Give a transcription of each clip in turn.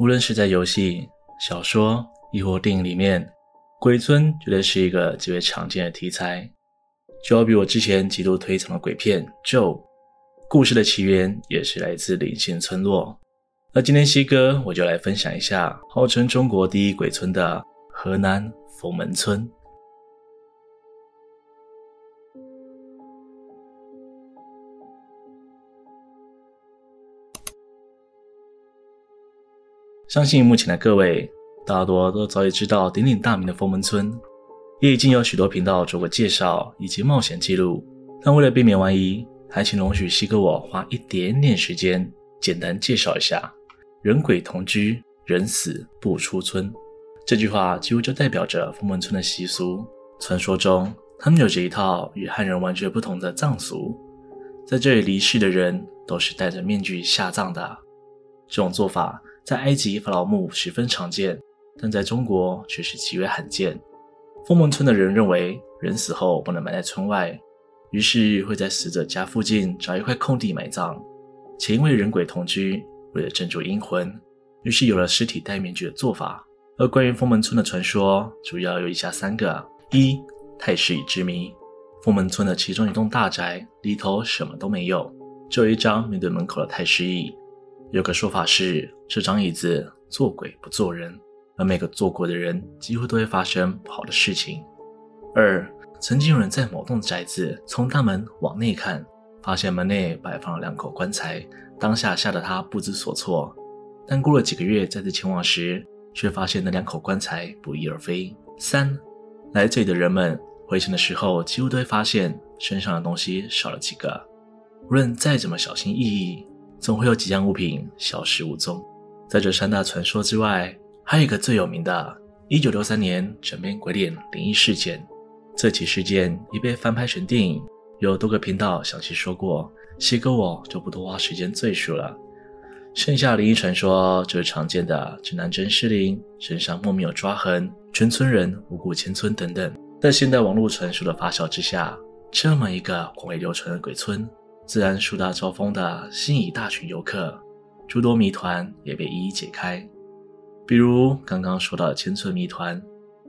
无论是在游戏、小说，亦或电影里面，鬼村绝对是一个极为常见的题材。就好比我之前极度推崇的鬼片《咒》，故事的起源也是来自灵性村落。那今天西哥我就来分享一下号称中国第一鬼村的河南冯门村。相信目前的各位大多都早已知道鼎鼎大名的封门村，也已经有许多频道做过介绍以及冒险记录。但为了避免万一，还请容许西哥我花一点点时间简单介绍一下：人鬼同居，人死不出村。这句话几乎就代表着封门村的习俗。传说中，他们有着一套与汉人完全不同的葬俗，在这里离世的人都是戴着面具下葬的。这种做法。在埃及法老墓十分常见，但在中国却是极为罕见。封门村的人认为，人死后不能埋在村外，于是会在死者家附近找一块空地埋葬。且因为人鬼同居，为了镇住阴魂，于是有了尸体戴面具的做法。而关于封门村的传说，主要有以下三个：一、太师椅之谜。封门村的其中一栋大宅里头什么都没有，只有一张面对门口的太师椅。有个说法是，这张椅子做鬼不做人，而每个做过的人几乎都会发生不好的事情。二，曾经有人在某栋宅子从大门往内看，发现门内摆放了两口棺材，当下吓得他不知所措。但过了几个月再次前往时，却发现那两口棺材不翼而飞。三，来这里的人们回程的时候，几乎都会发现身上的东西少了几个，无论再怎么小心翼翼。总会有几样物品消失无踪。在这三大传说之外，还有一个最有名的1963年枕边鬼脸灵异事件。这起事件已被翻拍成电影，有多个频道详细说过，西哥我就不多花时间赘述了。剩下灵异传说就是常见的指南针失灵、身上莫名有抓痕、全村人无故迁村等等。在现代网络传说的发酵之下，这么一个广为流传的鬼村。自然树大招风的吸引一大群游客，诸多谜团也被一一解开。比如刚刚说到的千村谜团，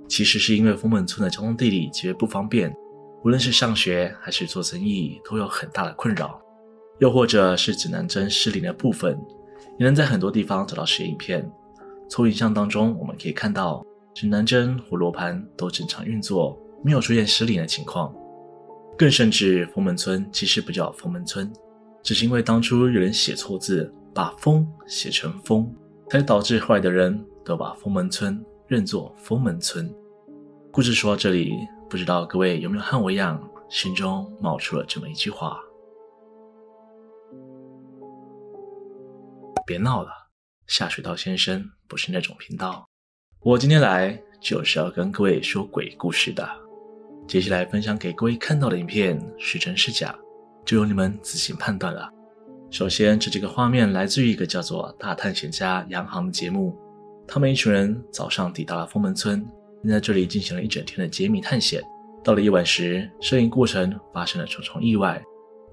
其实是因为丰门村的交通地理极为不方便，无论是上学还是做生意都有很大的困扰。又或者是指南针失灵的部分，也能在很多地方找到实影片。从影像当中我们可以看到，指南针和罗盘都正常运作，没有出现失灵的情况。更甚至，封门村其实不叫封门村，只是因为当初有人写错字，把“凤”写成“风”，才导致后来的人都把封门村认作封门村。故事说到这里，不知道各位有没有和我一样，心中冒出了这么一句话：别闹了，下水道先生不是那种频道。我今天来就是要跟各位说鬼故事的。接下来分享给各位看到的影片是真是假，就由你们自行判断了。首先，这几个画面来自于一个叫做《大探险家杨航》的节目。他们一群人早上抵达了封门村，并在这里进行了一整天的解谜探险。到了夜晚时，摄影过程发生了重重意外，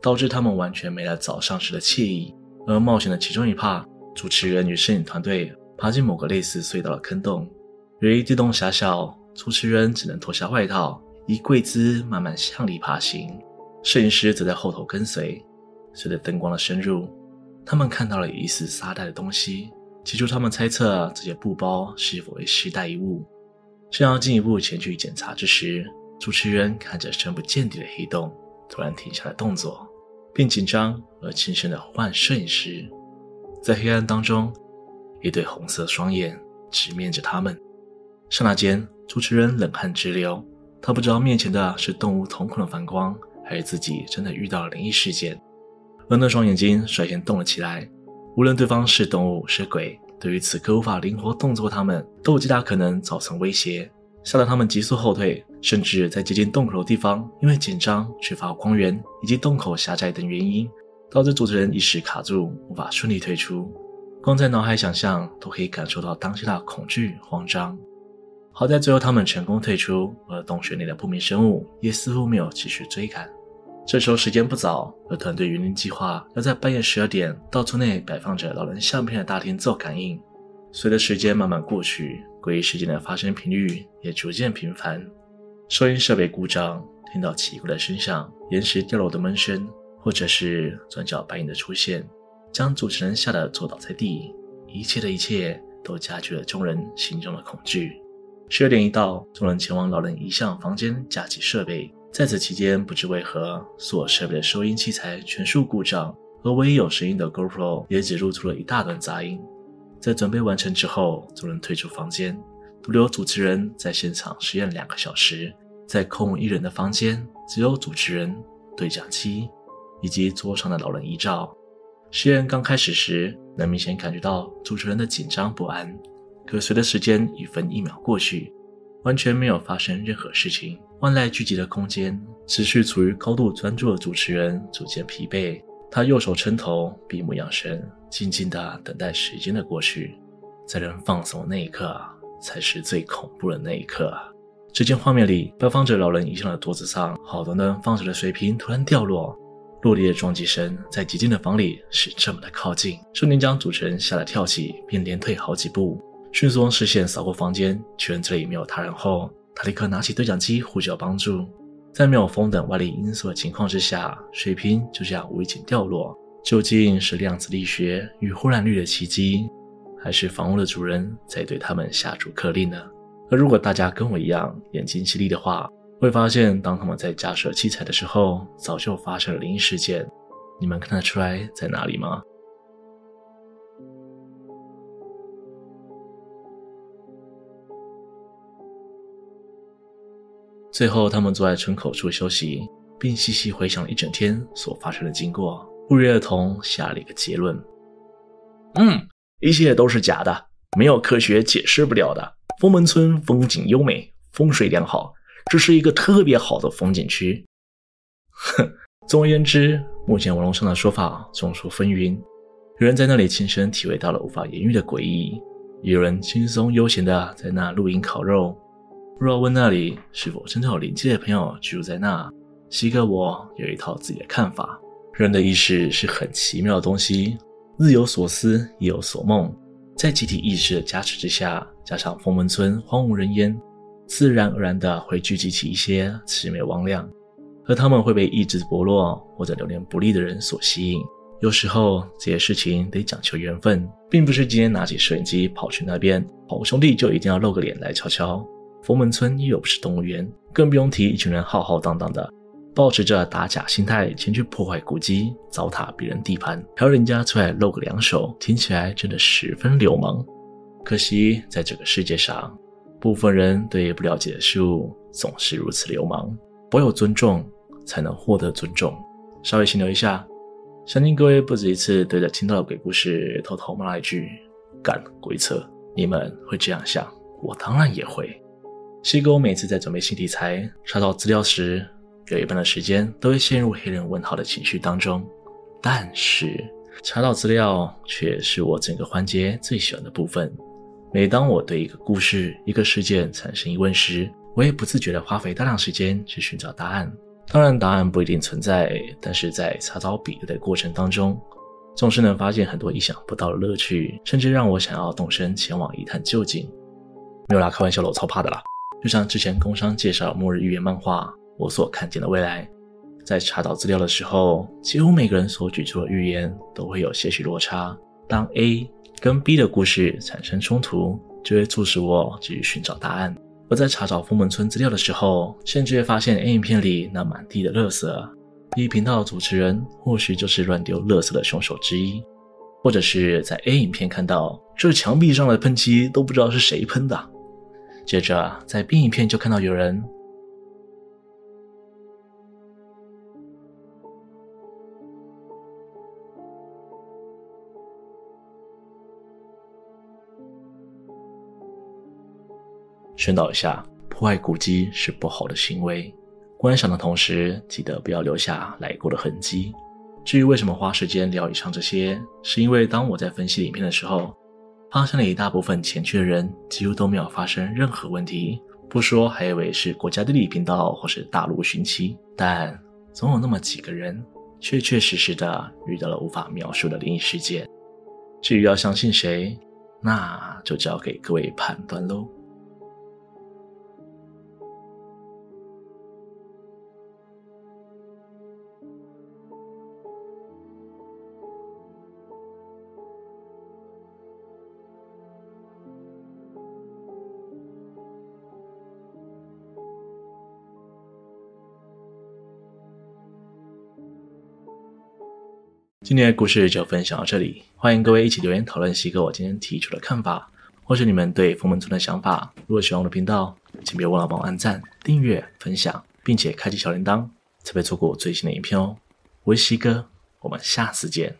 导致他们完全没了早上时的惬意。而冒险的其中一趴，主持人与摄影团队爬进某个类似隧道的坑洞，由于地洞狭小，主持人只能脱下外套。以跪姿慢慢向里爬行，摄影师则在后头跟随。随着灯光的深入，他们看到了疑似沙袋的东西。起初，他们猜测这些布包是否为时代遗物。正要进一步前去检查之时，主持人看着深不见底的黑洞，突然停下了动作，并紧张而轻声地唤摄影师。在黑暗当中，一对红色双眼直面着他们。刹那间，主持人冷汗直流。他不知道面前的是动物瞳孔的反光，还是自己真的遇到了灵异事件。而那双眼睛率先动了起来，无论对方是动物是鬼，对于此刻无法灵活动作的，他们都有极大可能造成威胁，吓得他们急速后退，甚至在接近洞口的地方，因为紧张、缺乏光源以及洞口狭窄等原因，导致主持人一时卡住，无法顺利退出。光在脑海想象都可以感受到当下的恐惧、慌张。好在最后他们成功退出，而洞穴内的不明生物也似乎没有继续追赶。这时候时间不早，而团队原定计划要在半夜十二点到村内摆放着老人相片的大厅做感应。随着时间慢慢过去，诡异事件的发生频率也逐渐频繁。收音设备故障，听到奇怪的声响，岩石掉落的闷声，或者是转角白影的出现，将主持人吓得坐倒在地。一切的一切都加剧了众人心中的恐惧。十二点一到，众人前往老人遗像房间架起设备。在此期间，不知为何，所设备的收音器材全数故障，而唯一有声音的 GoPro 也只录出了一大段杂音。在准备完成之后，众人退出房间，独留主持人在现场实验两个小时。在空无一人的房间，只有主持人、对讲机以及桌上的老人遗照。实验刚开始时，能明显感觉到主持人的紧张不安。可随着时间一分一秒过去，完全没有发生任何事情。万籁俱寂的空间，持续处于高度专注的主持人逐渐疲惫。他右手撑头，闭目养神，静静地等待时间的过去。在人放松的那一刻，才是最恐怖的那一刻。只见画面里，摆放着老人遗像的桌子上，好端端放着的水瓶突然掉落。落地的撞击声在寂静的房里是这么的靠近，瞬间将主持人吓得跳起，并连退好几步，迅速用视线扫过房间，确认这里没有他人后，他立刻拿起对讲机呼叫帮助。在没有风等外力因素的情况之下，水瓶就这样无意间掉落。究竟是量子力学与忽然律的奇迹，还是房屋的主人在对他们下逐客令呢？而如果大家跟我一样眼睛犀利的话，会发现，当他们在架设器材的时候，早就发生了灵异事件。你们看得出来在哪里吗？最后，他们坐在村口处休息，并细细回想了一整天所发生的经过，不约而同下了一个结论：嗯，一切都是假的，没有科学解释不了的。封门村风景优美，风水良好。这是一个特别好的风景区。哼，总而言之，目前网络上的说法众说纷纭。有人在那里亲身体会到了无法言喻的诡异，有人轻松悠闲的在那露营烤肉。不知道问那里是否真的有灵界的朋友居住在那？西哥我有一套自己的看法。人的意识是很奇妙的东西，日有所思，夜有所梦。在集体意识的加持之下，加上凤门村荒无人烟。自然而然的会聚集起一些魑魅魍魎，而他们会被意志薄弱或者流年不利的人所吸引。有时候这些事情得讲求缘分，并不是今天拿起摄影机跑去那边，好兄弟就一定要露个脸来瞧瞧。佛门村又不是动物园，更不用提一群人浩浩荡荡的，抱持着打假心态前去破坏古迹、糟蹋别人地盘，还要人家出来露个两手，听起来真的十分流氓。可惜在这个世界上。部分人对不了解的事物总是如此流氓，唯有尊重才能获得尊重。稍微停留一下，相信各位不止一次对着听到的鬼故事偷偷骂了一句“干鬼扯”，你们会这样想，我当然也会。西哥每次在准备新题材、查找资料时，有一半的时间都会陷入黑人问号的情绪当中，但是查找资料却是我整个环节最喜欢的部分。每当我对一个故事、一个事件产生疑问时，我也不自觉地花费大量时间去寻找答案。当然，答案不一定存在，但是在查找比对的过程当中，总是能发现很多意想不到的乐趣，甚至让我想要动身前往一探究竟。没有啦，开玩笑的，我超怕的啦。就像之前工商介绍末日预言漫画，我所看见的未来，在查找资料的时候，几乎每个人所举出的预言都会有些许落差。当 A 跟 B 的故事产生冲突，就会促使我继续寻找答案。而在查找封门村资料的时候，甚至会发现 A 影片里那满地的垃圾，B 频道的主持人或许就是乱丢垃圾的凶手之一，或者是在 A 影片看到这墙壁上的喷漆都不知道是谁喷的，接着在 B 影片就看到有人。宣导一下，破坏古迹是不好的行为。观赏的同时，记得不要留下来过的痕迹。至于为什么花时间聊以上这些，是因为当我在分析影片的时候，发生了一大部分前去的人几乎都没有发生任何问题，不说还以为是国家地理频道或是大陆寻奇，但总有那么几个人确确实实的遇到了无法描述的灵异事件。至于要相信谁？那就交给各位判断喽。今天的故事就分享到这里，欢迎各位一起留言讨论西哥我今天提出的看法，或是你们对封门村的想法。如果喜欢我的频道，请别忘了帮我按赞、订阅、分享，并且开启小铃铛，才别错过我最新的影片哦。我是西哥，我们下次见。